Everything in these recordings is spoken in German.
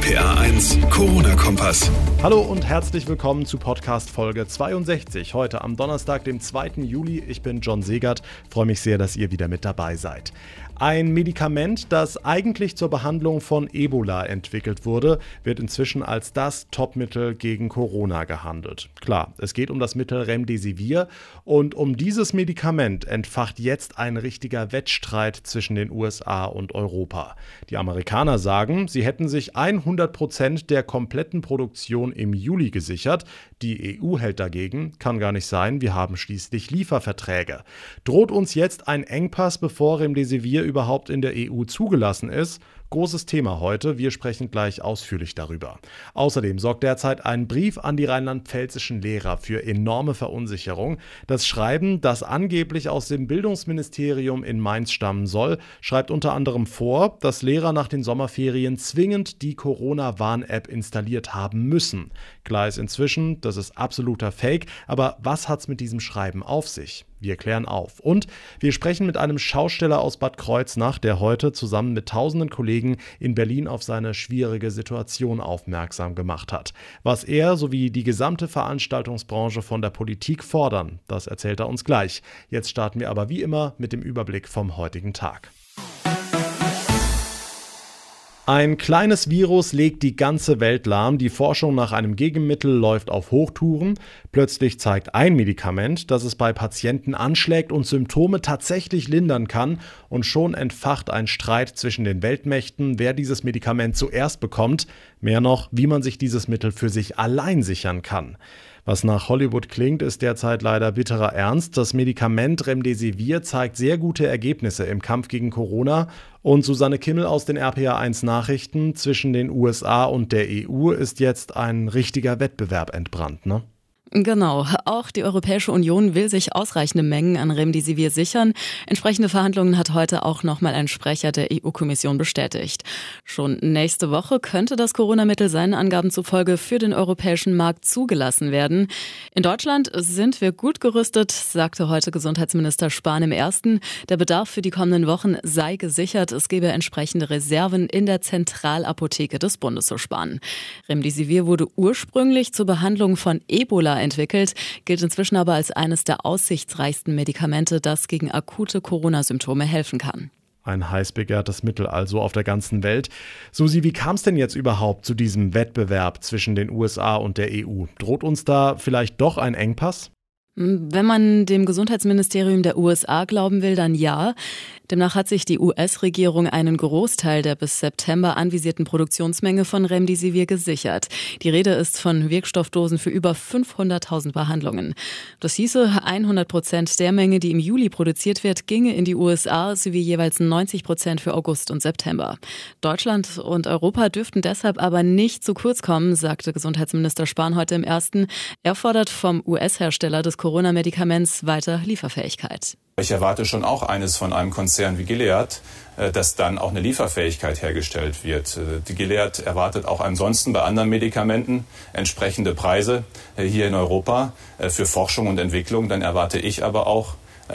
RPA 1, Corona-Kompass. Hallo und herzlich willkommen zu Podcast Folge 62. Heute am Donnerstag, dem 2. Juli. Ich bin John Segert. Freue mich sehr, dass ihr wieder mit dabei seid. Ein Medikament, das eigentlich zur Behandlung von Ebola entwickelt wurde, wird inzwischen als das Topmittel gegen Corona gehandelt. Klar, es geht um das Mittel Remdesivir und um dieses Medikament entfacht jetzt ein richtiger Wettstreit zwischen den USA und Europa. Die Amerikaner sagen, sie hätten sich 100 Prozent der kompletten Produktion im Juli gesichert. Die EU hält dagegen, kann gar nicht sein, wir haben schließlich Lieferverträge. Droht uns jetzt ein Engpass, bevor Remdesivir überhaupt in der EU zugelassen ist? Großes Thema heute, wir sprechen gleich ausführlich darüber. Außerdem sorgt derzeit ein Brief an die rheinland-pfälzischen Lehrer für enorme Verunsicherung. Das Schreiben, das angeblich aus dem Bildungsministerium in Mainz stammen soll, schreibt unter anderem vor, dass Lehrer nach den Sommerferien zwingend die Corona-Warn-App installiert haben müssen. Klar ist inzwischen, das ist absoluter Fake, aber was hat's mit diesem Schreiben auf sich? Wir klären auf. Und wir sprechen mit einem Schausteller aus Bad Kreuznach, der heute zusammen mit tausenden Kollegen in Berlin auf seine schwierige Situation aufmerksam gemacht hat. Was er sowie die gesamte Veranstaltungsbranche von der Politik fordern, das erzählt er uns gleich. Jetzt starten wir aber wie immer mit dem Überblick vom heutigen Tag. Ein kleines Virus legt die ganze Welt lahm. Die Forschung nach einem Gegenmittel läuft auf Hochtouren. Plötzlich zeigt ein Medikament, dass es bei Patienten anschlägt und Symptome tatsächlich lindern kann. Und schon entfacht ein Streit zwischen den Weltmächten, wer dieses Medikament zuerst bekommt. Mehr noch, wie man sich dieses Mittel für sich allein sichern kann. Was nach Hollywood klingt, ist derzeit leider bitterer Ernst. Das Medikament Remdesivir zeigt sehr gute Ergebnisse im Kampf gegen Corona. Und Susanne Kimmel aus den RPA1 Nachrichten zwischen den USA und der EU ist jetzt ein richtiger Wettbewerb entbrannt, ne? Genau. Auch die Europäische Union will sich ausreichende Mengen an Remdesivir sichern. Entsprechende Verhandlungen hat heute auch nochmal ein Sprecher der EU-Kommission bestätigt. Schon nächste Woche könnte das Corona-Mittel seinen Angaben zufolge für den europäischen Markt zugelassen werden. In Deutschland sind wir gut gerüstet, sagte heute Gesundheitsminister Spahn im ersten. Der Bedarf für die kommenden Wochen sei gesichert. Es gebe entsprechende Reserven in der Zentralapotheke des Bundes zu sparen. Remdesivir wurde ursprünglich zur Behandlung von Ebola entwickelt, gilt inzwischen aber als eines der aussichtsreichsten Medikamente, das gegen akute Corona-Symptome helfen kann. Ein heiß begehrtes Mittel also auf der ganzen Welt. Susi, wie kam es denn jetzt überhaupt zu diesem Wettbewerb zwischen den USA und der EU? Droht uns da vielleicht doch ein Engpass? Wenn man dem Gesundheitsministerium der USA glauben will, dann ja. Demnach hat sich die US-Regierung einen Großteil der bis September anvisierten Produktionsmenge von Remdesivir gesichert. Die Rede ist von Wirkstoffdosen für über 500.000 Behandlungen. Das hieße, 100 Prozent der Menge, die im Juli produziert wird, ginge in die USA sowie jeweils 90 Prozent für August und September. Deutschland und Europa dürften deshalb aber nicht zu kurz kommen, sagte Gesundheitsminister Spahn heute im ersten. Er fordert vom US-Hersteller des Corona-Medikaments weiter Lieferfähigkeit. Ich erwarte schon auch eines von einem Konzern wie Gilead, äh, dass dann auch eine Lieferfähigkeit hergestellt wird. Äh, die Gilead erwartet auch ansonsten bei anderen Medikamenten entsprechende Preise äh, hier in Europa für Forschung und Entwicklung. Dann erwarte ich aber auch,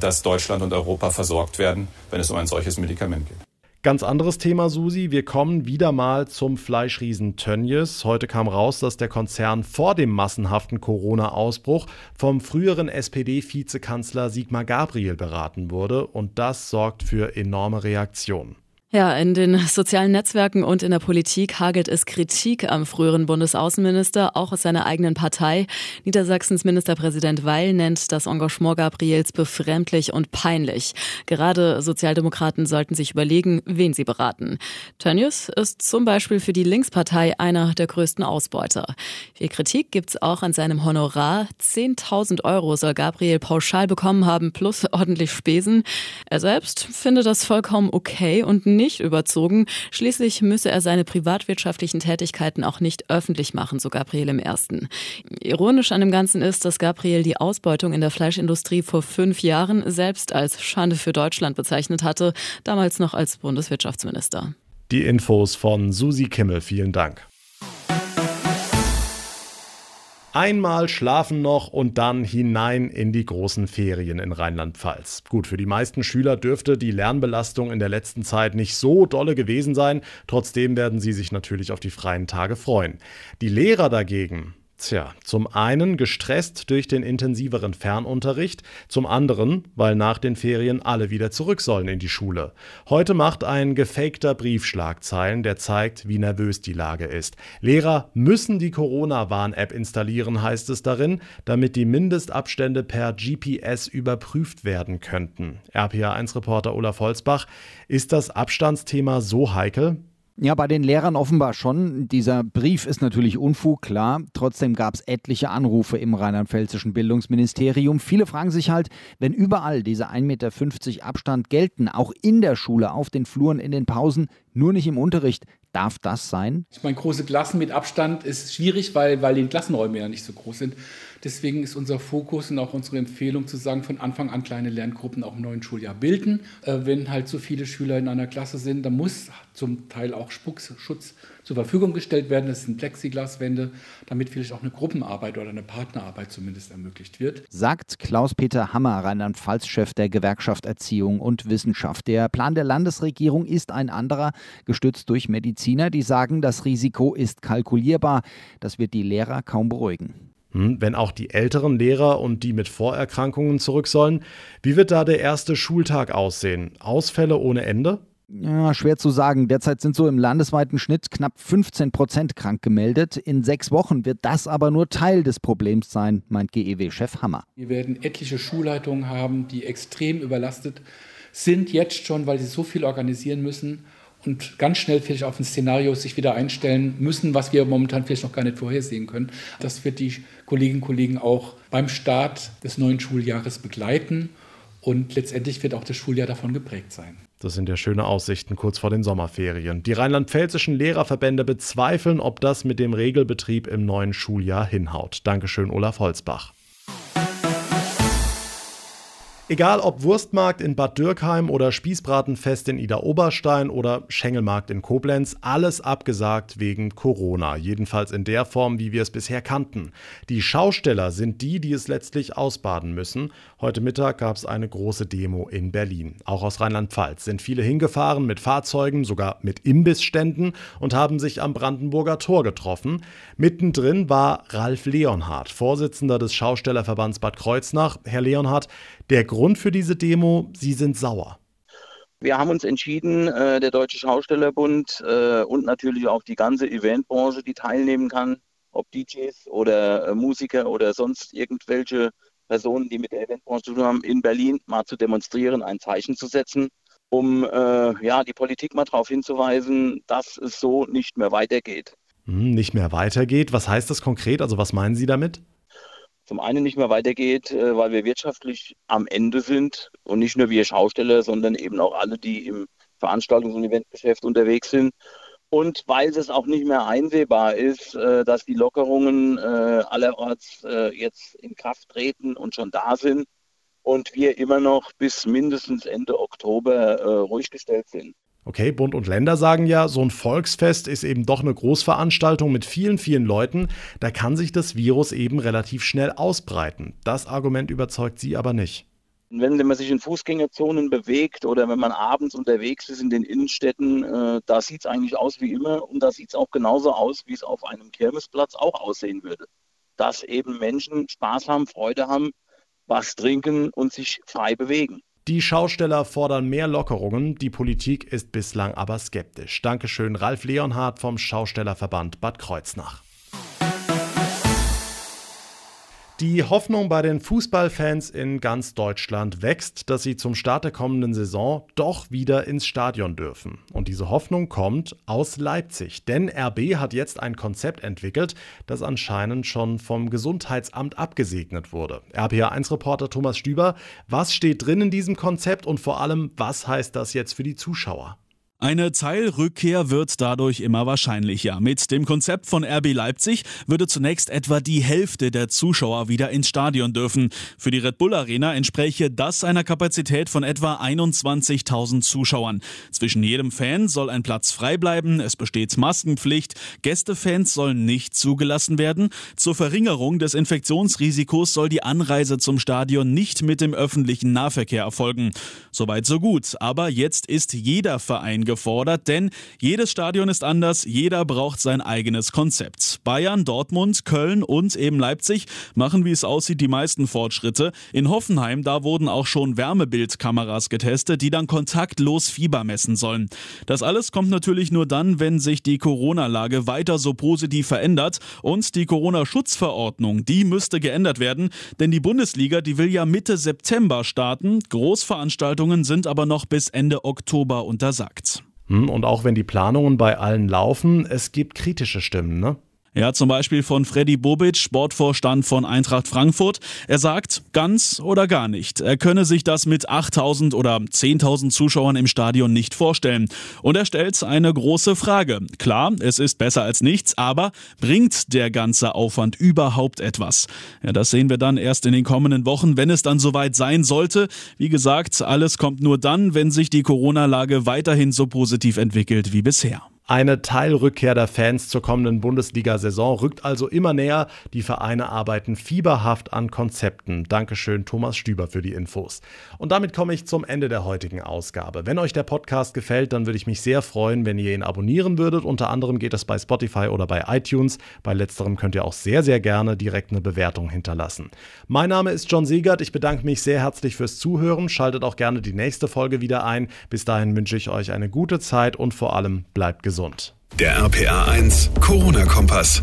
dass Deutschland und Europa versorgt werden, wenn es um ein solches Medikament geht. Ganz anderes Thema, Susi. Wir kommen wieder mal zum Fleischriesen Tönnies. Heute kam raus, dass der Konzern vor dem massenhaften Corona-Ausbruch vom früheren SPD-Vizekanzler Sigmar Gabriel beraten wurde. Und das sorgt für enorme Reaktionen. Ja, in den sozialen Netzwerken und in der Politik hagelt es Kritik am früheren Bundesaußenminister, auch aus seiner eigenen Partei. Niedersachsens Ministerpräsident Weil nennt das Engagement Gabriels befremdlich und peinlich. Gerade Sozialdemokraten sollten sich überlegen, wen sie beraten. Tönnies ist zum Beispiel für die Linkspartei einer der größten Ausbeuter. Viel Kritik gibt's auch an seinem Honorar. 10.000 Euro soll Gabriel pauschal bekommen haben, plus ordentlich Spesen. Er selbst findet das vollkommen okay und nicht überzogen. Schließlich müsse er seine privatwirtschaftlichen Tätigkeiten auch nicht öffentlich machen, so Gabriel im Ersten. Ironisch an dem Ganzen ist, dass Gabriel die Ausbeutung in der Fleischindustrie vor fünf Jahren selbst als Schande für Deutschland bezeichnet hatte, damals noch als Bundeswirtschaftsminister. Die Infos von Susi Kimmel, vielen Dank. Einmal schlafen noch und dann hinein in die großen Ferien in Rheinland-Pfalz. Gut, für die meisten Schüler dürfte die Lernbelastung in der letzten Zeit nicht so dolle gewesen sein. Trotzdem werden sie sich natürlich auf die freien Tage freuen. Die Lehrer dagegen, Tja, zum einen gestresst durch den intensiveren Fernunterricht, zum anderen, weil nach den Ferien alle wieder zurück sollen in die Schule. Heute macht ein gefakter Brief Schlagzeilen, der zeigt, wie nervös die Lage ist. Lehrer müssen die Corona-Warn-App installieren, heißt es darin, damit die Mindestabstände per GPS überprüft werden könnten. RPA1-Reporter Olaf Holzbach, ist das Abstandsthema so heikel? Ja, bei den Lehrern offenbar schon. Dieser Brief ist natürlich Unfug, klar. Trotzdem gab es etliche Anrufe im rheinland-pfälzischen Bildungsministerium. Viele fragen sich halt, wenn überall diese 1,50 Meter Abstand gelten, auch in der Schule, auf den Fluren, in den Pausen, nur nicht im Unterricht, Darf das sein? Ich meine, große Klassen mit Abstand ist schwierig, weil, weil die Klassenräume ja nicht so groß sind. Deswegen ist unser Fokus und auch unsere Empfehlung zu sagen, von Anfang an kleine Lerngruppen auch im neuen Schuljahr bilden. Äh, wenn halt so viele Schüler in einer Klasse sind, dann muss zum Teil auch Spuckschutz zur Verfügung gestellt werden. Das sind Plexiglaswände, damit vielleicht auch eine Gruppenarbeit oder eine Partnerarbeit zumindest ermöglicht wird. Sagt Klaus-Peter Hammer, Rheinland-Pfalz-Chef der Gewerkschaft Erziehung und Wissenschaft. Der Plan der Landesregierung ist ein anderer, gestützt durch Mediziner, die sagen, das Risiko ist kalkulierbar. Das wird die Lehrer kaum beruhigen. Hm, wenn auch die älteren Lehrer und die mit Vorerkrankungen zurück sollen, wie wird da der erste Schultag aussehen? Ausfälle ohne Ende? Ja, schwer zu sagen. Derzeit sind so im landesweiten Schnitt knapp 15 Prozent krank gemeldet. In sechs Wochen wird das aber nur Teil des Problems sein, meint GEW-Chef Hammer. Wir werden etliche Schulleitungen haben, die extrem überlastet sind, jetzt schon, weil sie so viel organisieren müssen und ganz schnell vielleicht auf ein Szenario sich wieder einstellen müssen, was wir momentan vielleicht noch gar nicht vorhersehen können. Das wird die Kolleginnen und Kollegen auch beim Start des neuen Schuljahres begleiten und letztendlich wird auch das Schuljahr davon geprägt sein. Das sind ja schöne Aussichten kurz vor den Sommerferien. Die rheinland-pfälzischen Lehrerverbände bezweifeln, ob das mit dem Regelbetrieb im neuen Schuljahr hinhaut. Dankeschön, Olaf Holzbach. Egal ob Wurstmarkt in Bad Dürkheim oder Spießbratenfest in Ida Oberstein oder Schengelmarkt in Koblenz, alles abgesagt wegen Corona, jedenfalls in der Form, wie wir es bisher kannten. Die Schausteller sind die, die es letztlich ausbaden müssen. Heute Mittag gab es eine große Demo in Berlin. Auch aus Rheinland-Pfalz sind viele hingefahren mit Fahrzeugen, sogar mit Imbissständen und haben sich am Brandenburger Tor getroffen. Mittendrin war Ralf Leonhardt, Vorsitzender des Schaustellerverbands Bad Kreuznach. Herr Leonhardt, der Grund für diese Demo, Sie sind sauer. Wir haben uns entschieden, äh, der Deutsche Schaustellerbund äh, und natürlich auch die ganze Eventbranche, die teilnehmen kann, ob DJs oder äh, Musiker oder sonst irgendwelche Personen, die mit der Eventbranche zu tun haben, in Berlin mal zu demonstrieren, ein Zeichen zu setzen, um ja, die Politik mal darauf hinzuweisen, dass es so nicht mehr weitergeht. Hm, nicht mehr weitergeht? Was heißt das konkret? Also was meinen Sie damit? Zum einen nicht mehr weitergeht, äh, weil wir wirtschaftlich am Ende sind und nicht nur wir Schausteller, sondern eben auch alle, die im Veranstaltungs- und Eventgeschäft unterwegs sind. Und weil es auch nicht mehr einsehbar ist, äh, dass die Lockerungen äh, allerorts jetzt in Kraft treten und schon da sind und wir immer noch bis mindestens Ende Oktober ruhig gestellt sind. Okay, Bund und Länder sagen ja, so ein Volksfest ist eben doch eine Großveranstaltung mit vielen, vielen Leuten. Da kann sich das Virus eben relativ schnell ausbreiten. Das Argument überzeugt Sie aber nicht. Wenn man sich in Fußgängerzonen bewegt oder wenn man abends unterwegs ist in den Innenstädten, äh, da sieht es eigentlich aus wie immer und da sieht es auch genauso aus, wie es auf einem Kirmesplatz auch aussehen würde. Dass eben Menschen Spaß haben, Freude haben, was trinken und sich frei bewegen. Die Schausteller fordern mehr Lockerungen, die Politik ist bislang aber skeptisch. Dankeschön, Ralf Leonhardt vom Schaustellerverband Bad Kreuznach. Die Hoffnung bei den Fußballfans in ganz Deutschland wächst, dass sie zum Start der kommenden Saison doch wieder ins Stadion dürfen. Und diese Hoffnung kommt aus Leipzig, denn RB hat jetzt ein Konzept entwickelt, das anscheinend schon vom Gesundheitsamt abgesegnet wurde. RPA1-Reporter Thomas Stüber, was steht drin in diesem Konzept und vor allem, was heißt das jetzt für die Zuschauer? Eine Teilrückkehr wird dadurch immer wahrscheinlicher. Mit dem Konzept von RB Leipzig würde zunächst etwa die Hälfte der Zuschauer wieder ins Stadion dürfen. Für die Red Bull Arena entspräche das einer Kapazität von etwa 21.000 Zuschauern. Zwischen jedem Fan soll ein Platz frei bleiben, es besteht Maskenpflicht, Gästefans sollen nicht zugelassen werden. Zur Verringerung des Infektionsrisikos soll die Anreise zum Stadion nicht mit dem öffentlichen Nahverkehr erfolgen. Soweit so gut, aber jetzt ist jeder Verein gefordert, denn jedes Stadion ist anders, jeder braucht sein eigenes Konzept. Bayern, Dortmund, Köln und eben Leipzig machen, wie es aussieht, die meisten Fortschritte. In Hoffenheim, da wurden auch schon Wärmebildkameras getestet, die dann kontaktlos Fieber messen sollen. Das alles kommt natürlich nur dann, wenn sich die Corona-Lage weiter so positiv verändert und die Corona-Schutzverordnung, die müsste geändert werden, denn die Bundesliga, die will ja Mitte September starten. Großveranstaltungen sind aber noch bis Ende Oktober untersagt. Hm, und auch wenn die Planungen bei allen laufen, es gibt kritische Stimmen, ne? Ja, zum Beispiel von Freddy Bobic, Sportvorstand von Eintracht Frankfurt. Er sagt, ganz oder gar nicht. Er könne sich das mit 8000 oder 10.000 Zuschauern im Stadion nicht vorstellen. Und er stellt eine große Frage. Klar, es ist besser als nichts, aber bringt der ganze Aufwand überhaupt etwas? Ja, das sehen wir dann erst in den kommenden Wochen, wenn es dann soweit sein sollte. Wie gesagt, alles kommt nur dann, wenn sich die Corona-Lage weiterhin so positiv entwickelt wie bisher. Eine Teilrückkehr der Fans zur kommenden Bundesliga-Saison rückt also immer näher. Die Vereine arbeiten fieberhaft an Konzepten. Dankeschön, Thomas Stüber, für die Infos. Und damit komme ich zum Ende der heutigen Ausgabe. Wenn euch der Podcast gefällt, dann würde ich mich sehr freuen, wenn ihr ihn abonnieren würdet. Unter anderem geht es bei Spotify oder bei iTunes. Bei letzterem könnt ihr auch sehr, sehr gerne direkt eine Bewertung hinterlassen. Mein Name ist John Siegert. Ich bedanke mich sehr herzlich fürs Zuhören. Schaltet auch gerne die nächste Folge wieder ein. Bis dahin wünsche ich euch eine gute Zeit und vor allem bleibt gesund gesund. Der RPA 1 Corona-Kompass.